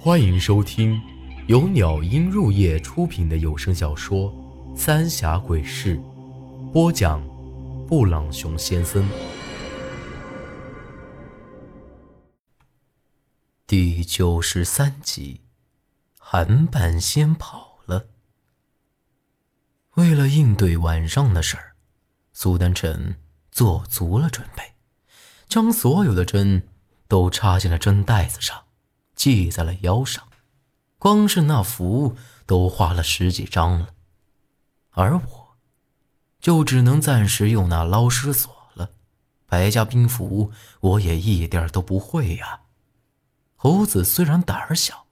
欢迎收听由鸟音入夜出品的有声小说《三峡鬼事》，播讲：布朗熊先生。第九十三集，韩半仙跑了。为了应对晚上的事儿，苏丹臣做足了准备，将所有的针都插进了针袋子上。系在了腰上，光是那符都画了十几张了，而我，就只能暂时用那捞尸索了。白家兵符我也一点都不会呀。猴子虽然胆儿小，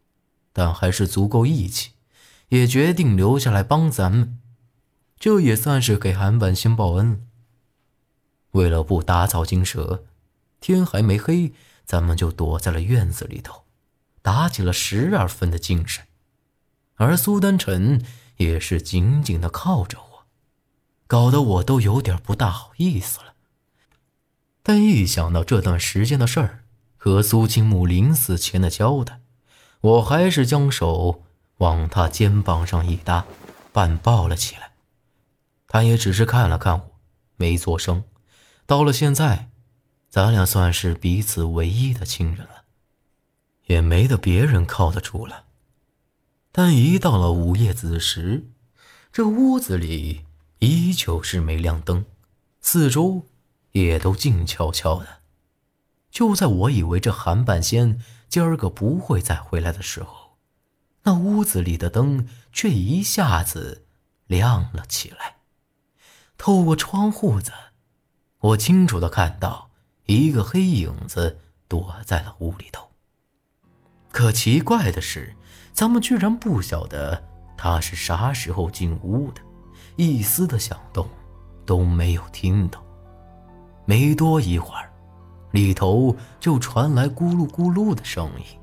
但还是足够义气，也决定留下来帮咱们，这也算是给韩半仙报恩了。为了不打草惊蛇，天还没黑，咱们就躲在了院子里头。打起了十二分的精神，而苏丹晨也是紧紧的靠着我，搞得我都有点不大好意思了。但一想到这段时间的事儿和苏清木临死前的交代，我还是将手往他肩膀上一搭，半抱了起来。他也只是看了看我，没作声。到了现在，咱俩算是彼此唯一的亲人了。也没得别人靠得住了，但一到了午夜子时，这屋子里依旧是没亮灯，四周也都静悄悄的。就在我以为这韩半仙今儿个不会再回来的时候，那屋子里的灯却一下子亮了起来。透过窗户子，我清楚的看到一个黑影子躲在了屋里头。可奇怪的是，咱们居然不晓得他是啥时候进屋的，一丝的响动都没有听到。没多一会儿，里头就传来咕噜咕噜的声音，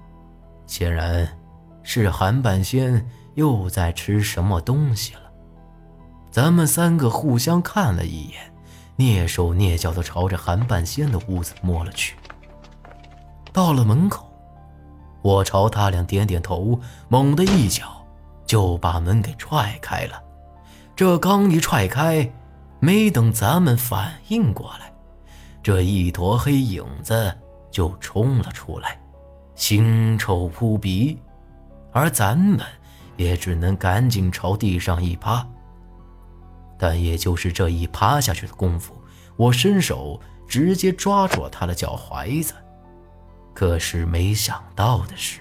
显然是韩半仙又在吃什么东西了。咱们三个互相看了一眼，蹑手蹑脚地朝着韩半仙的屋子摸了去。到了门口。我朝他俩点点头，猛地一脚就把门给踹开了。这刚一踹开，没等咱们反应过来，这一坨黑影子就冲了出来，腥臭扑鼻。而咱们也只能赶紧朝地上一趴。但也就是这一趴下去的功夫，我伸手直接抓住了他的脚踝子。可是没想到的是，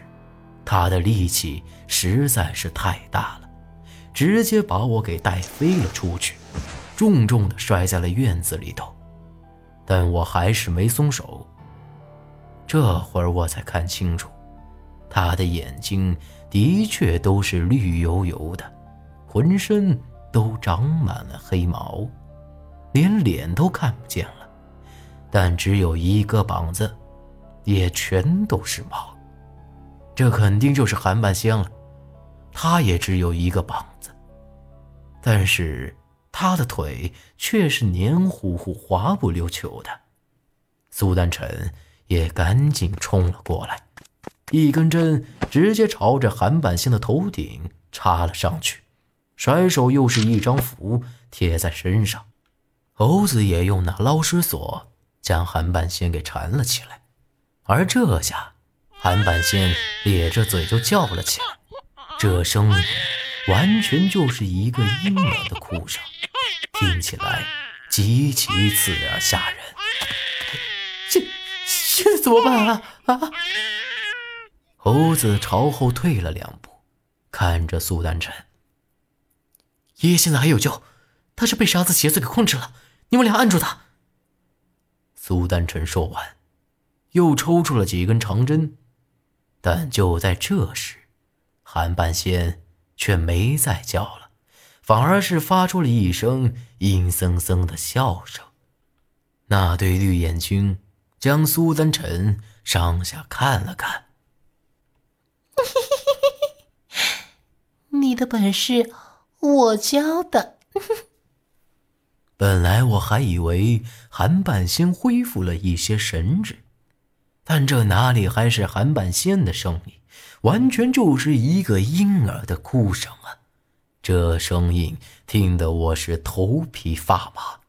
他的力气实在是太大了，直接把我给带飞了出去，重重的摔在了院子里头。但我还是没松手。这会儿我才看清楚，他的眼睛的确都是绿油油的，浑身都长满了黑毛，连脸都看不见了，但只有一个膀子。也全都是毛，这肯定就是韩半仙了。他也只有一个膀子，但是他的腿却是黏糊糊、滑不溜秋的。苏丹臣也赶紧冲了过来，一根针直接朝着韩半仙的头顶插了上去，甩手又是一张符贴在身上。猴子也用那捞尸索将韩半仙给缠了起来。而这下，韩半仙咧着嘴就叫了起来，这声音完全就是一个婴儿的哭声，听起来极其刺耳吓人。现现在怎么办啊？啊！猴子朝后退了两步，看着苏丹晨：“爷爷现在还有救，他是被啥子邪祟给控制了，你们俩按住他。”苏丹晨说完。又抽出了几根长针，但就在这时，韩半仙却没再叫了，反而是发出了一声阴森森的笑声。那对绿眼睛将苏丹臣上下看了看，你的本事我教的。本来我还以为韩半仙恢复了一些神智。但这哪里还是韩半仙的声音？完全就是一个婴儿的哭声啊！这声音听得我是头皮发麻。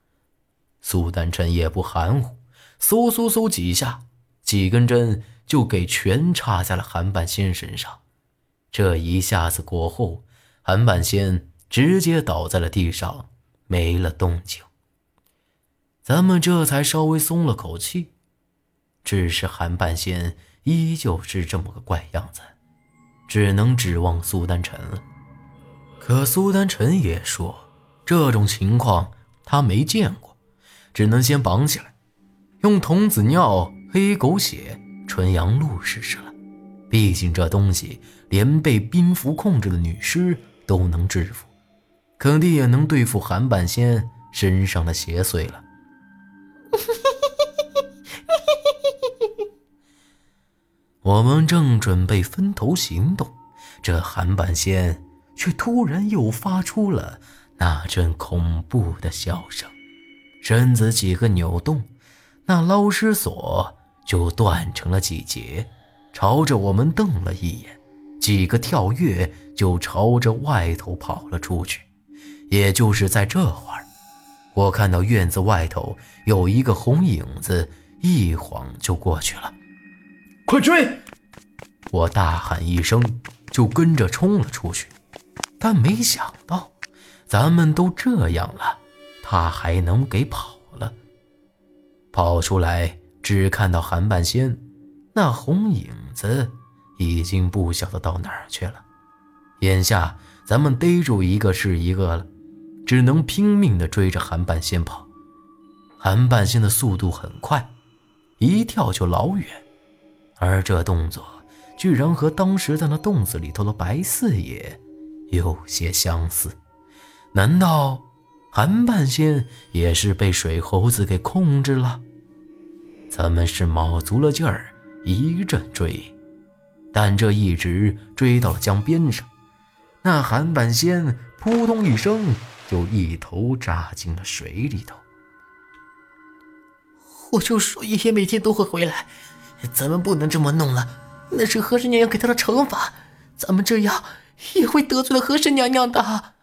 苏丹臣也不含糊，嗖嗖嗖几下，几根针就给全插在了韩半仙身上。这一下子过后，韩半仙直接倒在了地上，没了动静。咱们这才稍微松了口气，只是韩半仙依旧是这么个怪样子，只能指望苏丹臣了。可苏丹臣也说，这种情况他没见过，只能先绑起来，用童子尿、黑狗血、纯阳露试试了。毕竟这东西连被兵符控制的女尸都能制服，肯定也能对付韩半仙身上的邪祟了。我们正准备分头行动，这韩半仙却突然又发出了那阵恐怖的笑声，身子几个扭动，那捞尸索就断成了几截，朝着我们瞪了一眼，几个跳跃就朝着外头跑了出去。也就是在这会儿，我看到院子外头有一个红影子，一晃就过去了。快追！我大喊一声，就跟着冲了出去。但没想到，咱们都这样了，他还能给跑了。跑出来，只看到韩半仙，那红影子已经不晓得到哪儿去了。眼下咱们逮住一个是一个了，只能拼命地追着韩半仙跑。韩半仙的速度很快，一跳就老远。而这动作居然和当时在那洞子里头的白四爷有些相似，难道韩半仙也是被水猴子给控制了？咱们是卯足了劲儿一阵追，但这一直追到了江边上，那韩半仙扑通一声就一头扎进了水里头。我就说爷爷每天都会回来。咱们不能这么弄了，那是和珅娘娘给他的惩罚。咱们这样也会得罪了和珅娘娘的。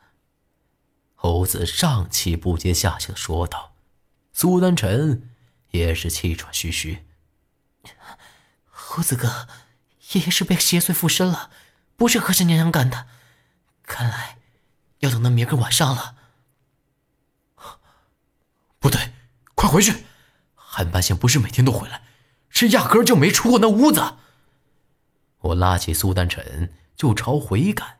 猴子上气不接下气的说道。苏丹臣也是气喘吁吁。猴子哥，爷爷是被邪祟附身了，不是和珅娘娘干的。看来要等到明个晚上了。不对，快回去！韩半仙不是每天都回来。是压根就没出过那屋子。我拉起苏丹臣就朝回赶。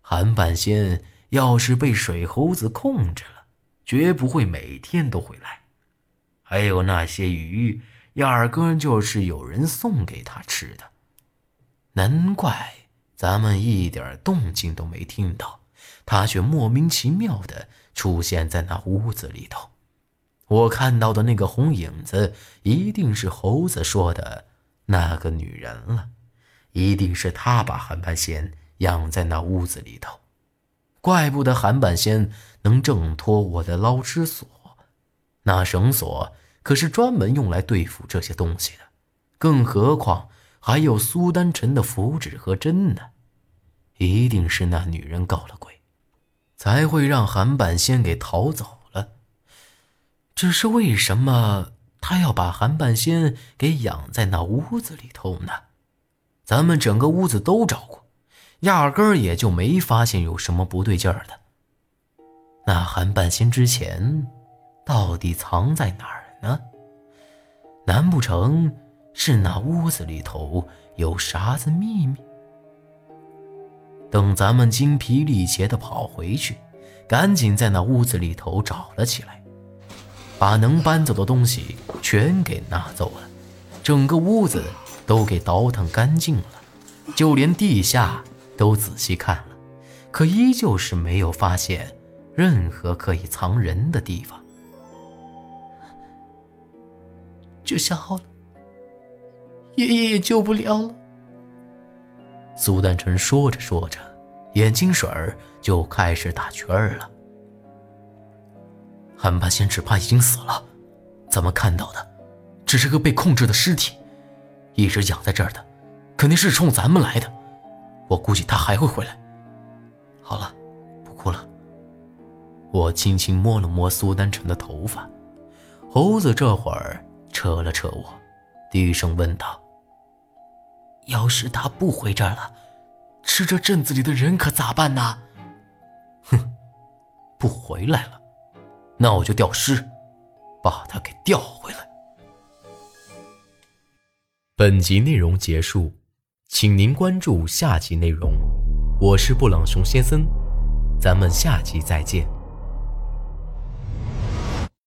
韩半仙要是被水猴子控制了，绝不会每天都回来。还有那些鱼，压根就是有人送给他吃的。难怪咱们一点动静都没听到，他却莫名其妙的出现在那屋子里头。我看到的那个红影子，一定是猴子说的那个女人了，一定是她把韩半仙养在那屋子里头，怪不得韩半仙能挣脱我的捞尸索，那绳索可是专门用来对付这些东西的，更何况还有苏丹臣的符纸和针呢，一定是那女人搞了鬼，才会让韩半仙给逃走。只是为什么他要把韩半仙给养在那屋子里头呢？咱们整个屋子都找过，压根儿也就没发现有什么不对劲儿的。那韩半仙之前到底藏在哪儿呢？难不成是那屋子里头有啥子秘密？等咱们精疲力竭的跑回去，赶紧在那屋子里头找了起来。把能搬走的东西全给拿走了，整个屋子都给倒腾干净了，就连地下都仔细看了，可依旧是没有发现任何可以藏人的地方。这下好了，爷爷也救不了了。苏丹臣说着说着，眼睛水儿就开始打圈儿了。韩半仙只怕已经死了，咱们看到的只是个被控制的尸体，一直养在这儿的，肯定是冲咱们来的。我估计他还会回来。好了，不哭了。我轻轻摸了摸苏丹晨的头发，猴子这会儿扯了扯我，低声问道：“要是他不回这儿了，吃这镇子里的人可咋办呢？”哼，不回来了，那我就吊尸，把他给吊回来。本集内容结束，请您关注下集内容。我是布朗熊先生，咱们下集再见。